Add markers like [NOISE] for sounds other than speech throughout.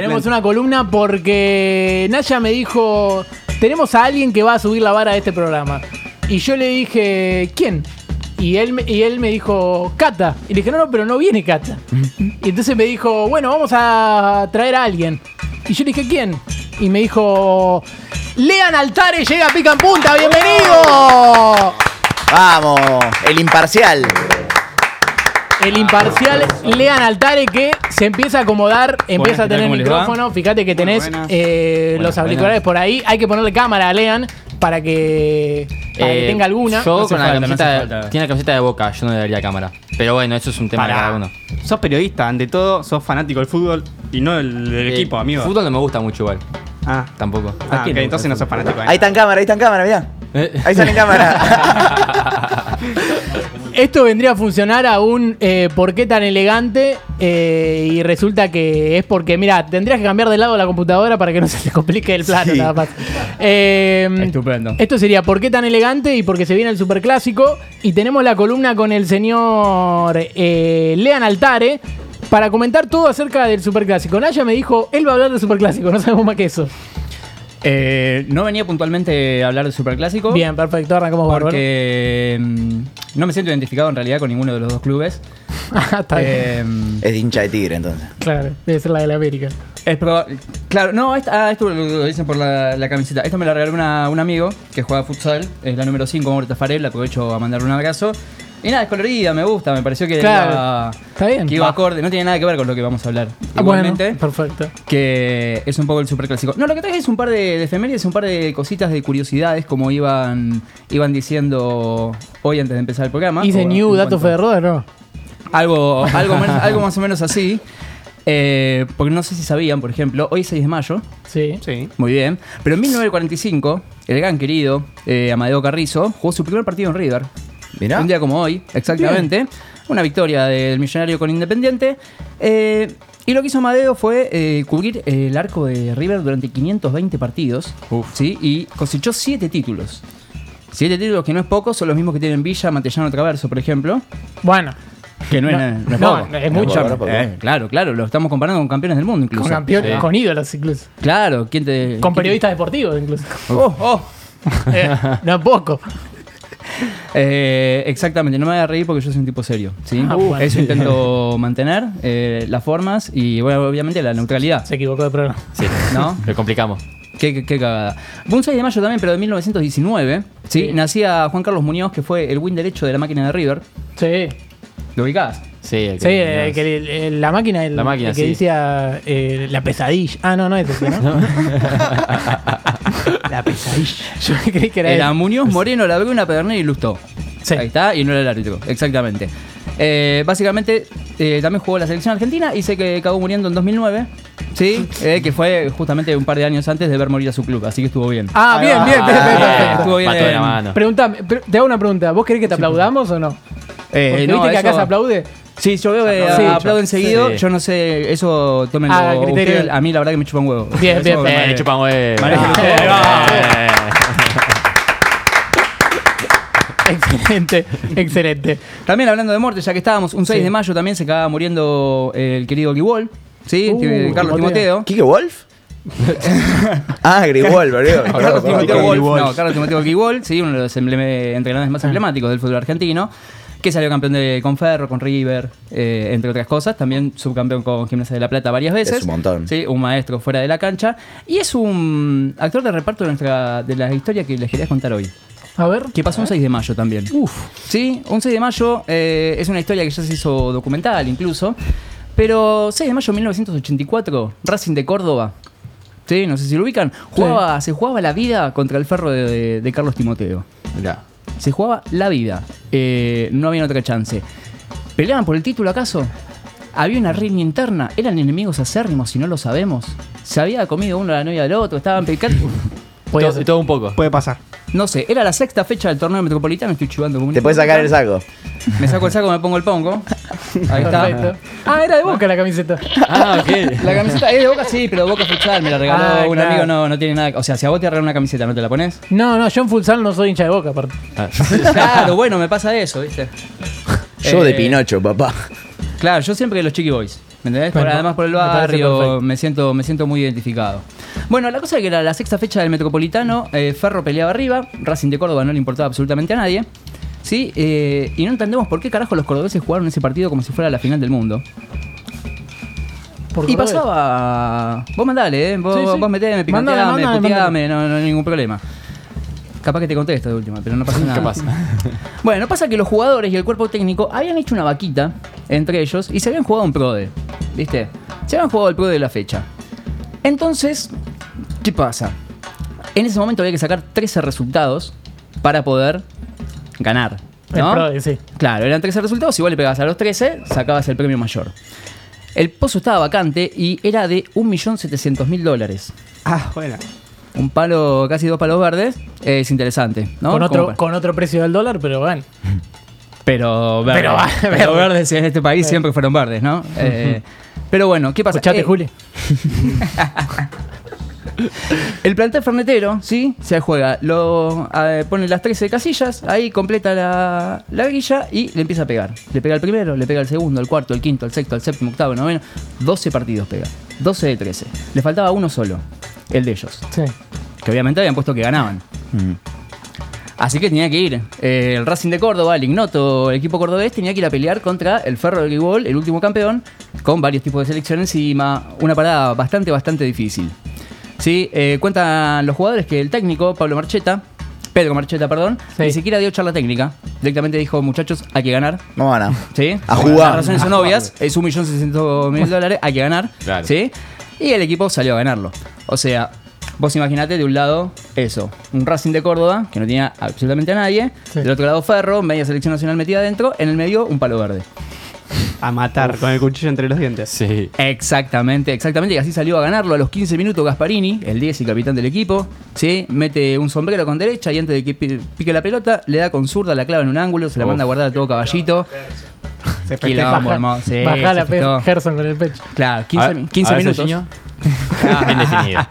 Tenemos una columna porque Naya me dijo, tenemos a alguien que va a subir la vara de este programa. Y yo le dije, ¿quién? Y él, me- y él me dijo, Cata. Y le dije, no, no, pero no viene Cata. Y entonces me dijo, bueno, vamos a traer a alguien. Y yo le dije, ¿quién? Y me dijo, Lean Altare llega a Pica en Punta, bienvenido. Vamos, el imparcial. El imparcial Lean Altare que se empieza a acomodar, empieza a tener micrófono. Fíjate que tenés buenas. eh, Buenas, los auriculares buenas. por ahí. Hay que ponerle cámara a Lean para que, para que Eh, tenga alguna. Yo No con la falta, no camiseta, hace falta. tiene la camiseta de boca, yo no le daría cámara. Pero bueno, eso es un tema de Pará. cada uno. Sos periodista, ante todo, sos fanático del fútbol y no del, del Eh, equipo, amigo. Fútbol no me gusta mucho igual, Ah, tampoco. ah, ¿A quién ok, le entonces no el sos fútbol? fanático. de Ahí está en cámara, ahí está en cámara, mirá. Eh, [LAUGHS] Ahí [LAUGHS] sale en cámara. [LAUGHS] Esto vendría a funcionar a un eh, ¿por qué tan elegante? Eh, y resulta que es porque, mira, tendrías que cambiar de lado la computadora para que no se te complique el plano, Sí. nada más. Eh, Estupendo. Esto sería ¿por qué tan elegante? Y porque se viene el superclásico. Y tenemos la columna con el señor eh, Lean Altare para comentar todo acerca del superclásico. Naya me dijo, él va a hablar del superclásico, no sabemos más que eso. Eh, no venía puntualmente a hablar de Superclásico. Bien, perfecto, arrancamos. Porque mm, no me siento identificado en realidad con ninguno de los dos clubes. [LAUGHS] Ah, Está bien. Eh, Es de hincha de tigre entonces. Claro, debe ser la de la América. es probable. Claro, no, esta- ah, esto lo, lo dicen por la, la camiseta. Esto me la regaló una- un amigo que juega futsal, es la número 5, Mauro Tafarel. Aprovecho a mandarle un abrazo. Y nada, es colorida, me gusta, me pareció que Claro, iba, está bien. que iba Va. acorde. No tiene nada que ver con lo que vamos a hablar. Ah, Igualmente. Bueno, perfecto. que es un poco el superclásico. No, lo que traje es un par de, de efemérides, un par de cositas de curiosidades, como iban, iban diciendo hoy antes de empezar el programa. Hice O New en Dato cuanto- Federer, ¿no? Algo, [LAUGHS] algo, menos- algo más o menos así. Eh, porque no sé si sabían, por ejemplo, hoy es 6 de mayo. Sí. Sí. Muy bien. Pero en 1945, el gran querido eh, Amadeo Carrizo jugó su primer partido en River. Mirá. Un día como hoy, exactamente. Una victoria del millonario con Independiente. Eh, y lo que hizo Amadeo fue eh, cubrir el arco de River durante 520 partidos. ¿sí? Y cosechó 7 títulos. 7 títulos que no es poco, son los mismos que tienen Villa, Matellano Traverso, por ejemplo. Bueno, Que no, No, es, no es no, es mucho. Eh, claro, claro, lo estamos comparando con campeones del mundo incluso. con campeón, Sí. con ídolos incluso. Claro, ¿quién te. Con quién te- periodistas deportivos incluso. Oh, oh. [LAUGHS] Eh, no es poco. [LAUGHS] Eh, exactamente, no me voy a reír porque yo soy un tipo serio. ¿sí? Ah, bueno. Eso intento [LAUGHS] mantener, eh, las formas y, bueno, obviamente la neutralidad. Se equivocó de programa. Sí, ¿No? [LAUGHS] lo complicamos. Qué, qué- qué cagada. Fue un 6 de mayo también, pero de 1919. ¿sí? Sí. Nacía Juan Carlos Muñoz, que fue el win derecho de la máquina de River. Sí. ¿Lo ubicás? Sí, el Sí, eh, que el- el- la máquina, el, La máquina, el que sí. decía eh, la pesadilla. Ah, no, no es ese, ¿no? La pesadilla. [LAUGHS] Yo creí que era, Era él. Muñoz, Moreno, La Bruna, Pedernera y Lustó. Sí. Ahí está, y no era el árbitro, exactamente. Eh, básicamente, eh, también jugó la selección argentina y sé que acabó muriendo en 2009, ¿sí? Eh, que fue justamente un par de años antes de ver morir a su club, así que estuvo bien. Ah, bien, bien, bien, bien, Ah, perfecto. estuvo bien. Pato de la mano. Preguntame, pre- te hago una pregunta. ¿Vos querés que te aplaudamos o no? Eh, no, viste que acá eso- se aplaude. Sí, yo veo que Sí. aplauden seguido. Sí. Yo no sé, eso tómenlo Ah, criterio. ustedes. A mí la verdad que me chupa un huevo. Bien, Eso bien, me- bien. Eh, chupan huevo. Ah, eh. [LAUGHS] Excelente, excelente. También hablando de muerte, ya que estábamos, un 6 Sí. de mayo también se acaba muriendo el querido Guibol, ¿sí? Uh, Carlos Timoteo. Timoteo. ¿Kike Wolf? [LAUGHS] ah, Grigol, boludo. Carlos Perdón, Timoteo. Wolf, no, Carlos Timoteo Guibol, sí, uno de los embleme- entrenadores más emblemáticos del fútbol argentino, que salió campeón de, con Ferro, con River, eh, entre otras cosas, también subcampeón con Gimnasia de la Plata varias veces. Es un montón. Sí, un maestro fuera de la cancha. Y es un actor de reparto de, nuestra, de la historia que les quería contar hoy. A ver. Que pasó un 6 de mayo también. Uf. Sí, un 6 de mayo eh, es una historia que ya se hizo documental incluso. Pero 6 de mayo de 1984, Racing de Córdoba. Sí, no sé si lo ubican. Jugaba, Se jugaba la vida contra el ferro de, de- de Carlos Timoteo. Mirá. Se jugaba la vida. Eh, no había otra chance. ¿Peleaban por el título acaso? Había una riña interna. ¿Eran enemigos acérrimos si no lo sabemos? ¿Se había comido uno a la novia del otro? ¿Estaban pecando? [LAUGHS] Puede Todo, ser. todo un poco. Puede pasar. No sé, era la sexta fecha del torneo metropolitano. Estoy chivando como un Te puedes sacar el saco. Me saco el saco, me pongo el pongo. [LAUGHS] Ahí está. Perfecto. Ah, era de boca la camiseta. Ah, ok. La camiseta es de Boca, sí, pero de Boca Futsal me la regaló Ah, un claro. amigo, no, no tiene nada. O sea, si a vos te regalan una camiseta, ¿no te la pones? No, no, yo en futsal no soy hincha de boca, aparte. Ah. [LAUGHS] Claro, bueno, me pasa eso, ¿viste? Yo de Eh, Pinocho, papá. Claro, yo siempre de los Chiqui Boys. ¿Me entendés? Por- Bueno, además por el me parece barrio perfecto. me siento, me siento muy identificado. Bueno, la cosa es que era la sexta fecha del Metropolitano, eh, Ferro peleaba arriba, Racing de Córdoba no le importaba absolutamente a nadie. ¿Sí? Eh, y no entendemos por qué carajo los cordobeses jugaron ese partido como si fuera la final del mundo. Por Y Cordobés. pasaba. Vos mandale, ¿eh? Vos, Sí, sí. vos meteme, picanteame, puteame, no, no hay ningún problema. Capaz que te contesto de última, pero no pasa [LAUGHS] nada. ¿Qué pasa? [LAUGHS] Bueno, pasa que los jugadores y el cuerpo técnico habían hecho una vaquita entre ellos y se habían jugado un PRODE. ¿Viste? Se habían jugado el PRODE de la fecha. Entonces, ¿qué pasa? En ese momento había que sacar 13 resultados para poder ganar. El ¿no? Prode, sí. Claro, eran 13 resultados, igual le pegabas a los 13, sacabas el premio mayor. El pozo estaba vacante y era de 1.700.000 dólares. Ah, bueno. Un palo, casi dos palos verdes, es interesante, ¿no? Con, otro, con otro precio del dólar, pero bueno. Pero verdes. Pero verde. verdes en este país siempre fueron verdes, ¿no? Eh, pero bueno, ¿qué pasa? Escuchate, Eh, Juli. [LAUGHS] El plantel fernetero, ¿sí? Se juega, lo eh, pone las 13 casillas, ahí completa la, la grilla y le empieza a pegar. Le pega el primero, le pega el segundo, el cuarto, el quinto, el sexto, el séptimo, octavo, el noveno. 12 partidos pega. 12 de 13. Le faltaba uno solo, el de ellos. Sí. Que obviamente habían puesto que ganaban. Mm. Así que tenía que ir. Eh, el Racing de Córdoba, el ignoto, el equipo cordobés, tenía que ir a pelear contra el Ferro del Gribol, el último campeón, con varios tipos de selección encima. Una parada bastante, bastante difícil. Sí, eh, cuentan los jugadores que el técnico, Pablo Marcheta, Pedro Marcheta, perdón, Sí. ni siquiera dio charla técnica. Directamente dijo, muchachos, hay que ganar. No van a. [LAUGHS] ¿Sí? A jugar. Las razones son obvias. Es 1.600.000 dólares, hay que ganar. Claro. ¿Sí? Y el equipo salió a ganarlo. O sea, vos imaginate de un lado eso, un Racing de Córdoba, que no tenía absolutamente a nadie. Sí. Del otro lado Ferro, media selección nacional metida adentro. En el medio, un palo verde. A matar con el cuchillo entre los dientes. Sí. Exactamente, exactamente. Y así salió a ganarlo a los 15 minutos Gasparini, el 10 y capitán del equipo. ¿sí? Mete un sombrero con derecha y antes de que pi- pique la pelota, le da con zurda, la clava en un ángulo, se la Uf. manda a guardar a todo caballito. Se Quilombo, Baja, hermoso. Sí, baja se la pe- festó. Gerson con el pecho. Claro, 15, A ver, 15 a ver, minutos. Sergiño. Bien definido.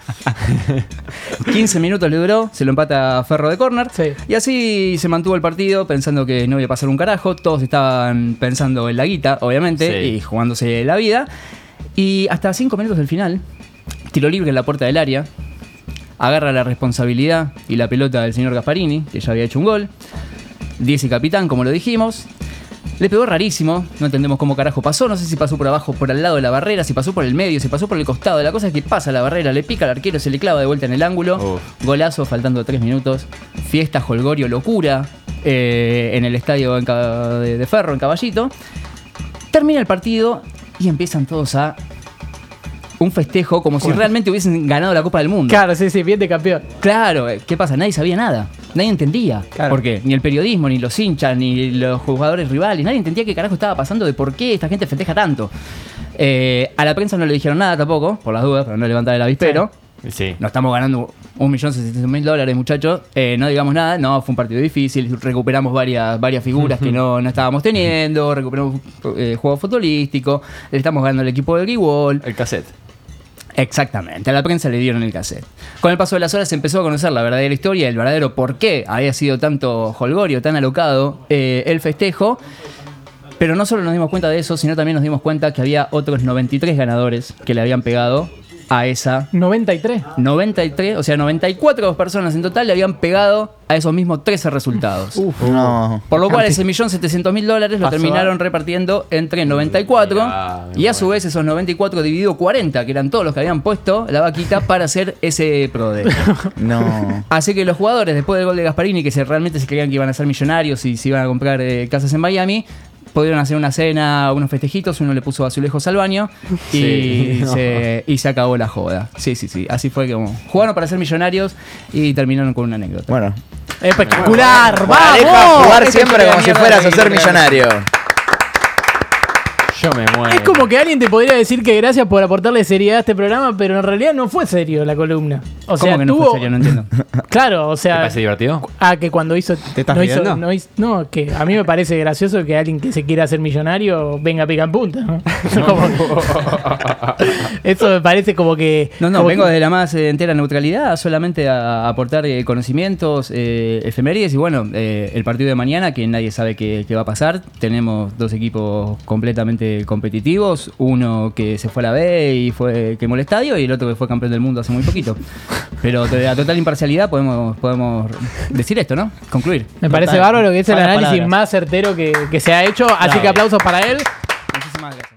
[LAUGHS] 15 minutos le duró, se lo empata Ferro de córner. Sí. Y así se mantuvo el partido pensando que no iba a pasar un carajo. Todos estaban pensando en la guita, obviamente, Sí. y jugándose la vida. Y hasta 5 minutos del final, tiro libre en la puerta del área. Agarra la responsabilidad y la pelota del señor Gasparini, que ya había hecho un gol. 10 y capitán, como lo dijimos. Le pegó rarísimo, no entendemos cómo carajo pasó, no sé si pasó por abajo, por al lado de la barrera, si pasó por el medio, si pasó por el costado. La cosa es que pasa la barrera, le pica al arquero, se le clava de vuelta en el ángulo. Uf. Golazo, faltando 3 minutos. Fiesta, holgorio, locura eh, en el estadio en de, de Ferro, en Caballito. Termina el partido y empiezan todos a un festejo como si realmente hubiesen ganado la Copa del Mundo. Claro, sí, sí, bien de campeón. Claro, eh, ¿qué pasa? Nadie sabía nada. Nadie entendía. Claro. ¿Por qué? Ni el periodismo, ni los hinchas, ni los jugadores rivales. Nadie entendía qué carajo estaba pasando, de por qué esta gente festeja tanto. Eh, a la prensa no le dijeron nada tampoco, por las dudas, para no levantar el avispero. Sí. No estamos ganando un millón setecientos mil dólares, muchachos. Eh, no digamos nada. No, fue un partido difícil. Recuperamos varias, varias figuras que no, no estábamos teniendo. Recuperamos eh, juego futbolístico. Le estamos ganando al equipo del Guiwall. El cassette. Exactamente, a la prensa le dieron el cassette. Con el paso de las horas se empezó a conocer la verdadera historia, el verdadero por qué había sido tanto holgorio, tan alocado eh, el festejo. Pero no solo nos dimos cuenta de eso, sino también nos dimos cuenta que había otros 93 ganadores que le habían pegado a esa 93. 93, o sea, 94 personas en total le habían pegado a esos mismos 13 resultados. No. Por lo cual ese millón setecientos mil dólares lo Pasó terminaron repartiendo entre 94 Ah, y a su vez esos 94 dividido 40, que eran todos los que habían puesto la vaquita para hacer ese PRODE. [LAUGHS] No. Así que los jugadores, después del gol de Gasparini, que se, realmente se creían que iban a ser millonarios y se iban a comprar eh, casas en Miami, pudieron hacer una cena, unos festejitos, uno le puso azulejos al baño y, Sí. [LAUGHS] se, y se acabó la joda. Sí, sí, sí. Así fue como jugaron para ser millonarios y terminaron con una anécdota. Bueno. Espectacular, Aleja vamos. jugar Ese siempre como si fueras a ser millonario. Yo me muero. Es como que alguien te podría decir que gracias por aportarle seriedad a este programa, pero en realidad no fue serio la columna. O sea, ¿Cómo que no tuvo- fue serio? No entiendo. [LAUGHS] Claro, o ¿Te sea. parece divertido? Ah, que cuando hizo. ¿Te estás no, hizo- no, hizo- no, que a mí me parece gracioso que alguien que se quiera hacer millonario venga a picar en punta. ¿no? [LAUGHS] [LAUGHS] Como- eso me parece como que. No, no, vengo que- desde la más eh, entera neutralidad, solamente a aportar eh, conocimientos, eh, efemérides y bueno, eh, el partido de mañana que nadie sabe qué, qué va a pasar. Tenemos dos equipos completamente eh, competitivos, uno que se fue a la B y fue quemó el estadio y el otro que fue campeón del mundo hace muy poquito. [LAUGHS] Pero de a total imparcialidad podemos, podemos decir esto, ¿no? Concluir. Me parece bárbaro que es el análisis palabras. más certero que, que se ha hecho, así Bravo. que aplausos para él. Muchísimas gracias.